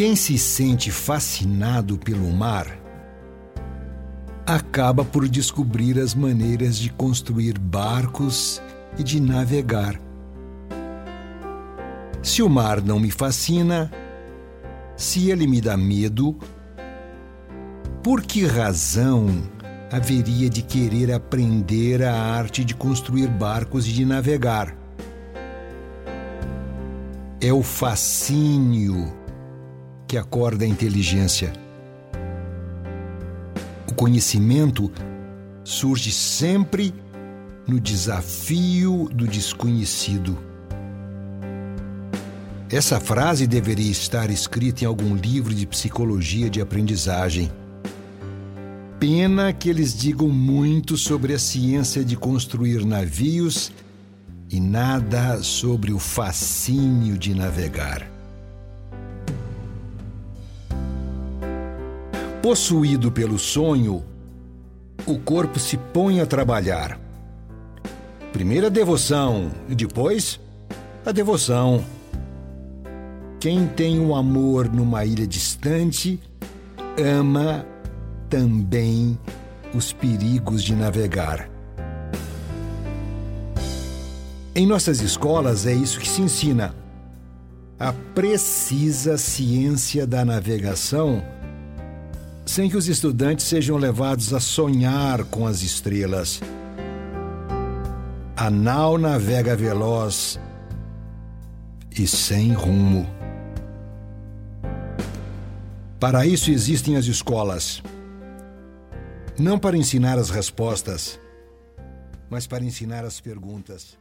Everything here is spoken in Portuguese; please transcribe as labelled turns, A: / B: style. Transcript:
A: Quem se sente fascinado pelo mar acaba por descobrir as maneiras de construir barcos e de navegar. Se o mar não me fascina, se ele me dá medo, por que razão haveria de querer aprender a arte de construir barcos e de navegar? É o fascínio que acorda a inteligência. O conhecimento surge sempre no desafio do desconhecido. Essa frase deveria estar escrita em algum livro de psicologia de aprendizagem. Pena que eles digam muito sobre a ciência de construir navios e nada sobre o fascínio de navegar. Possuído pelo sonho, o corpo se põe a trabalhar. Primeiro a devoção e depois a devoção. Quem tem um amor numa ilha distante ama também os perigos de navegar. Em nossas escolas é isso que se ensina. A precisa ciência da navegação sem que os estudantes sejam levados a sonhar com as estrelas. A nau navega veloz e sem rumo. Para isso existem as escolas. Não para ensinar as respostas, mas para ensinar as perguntas.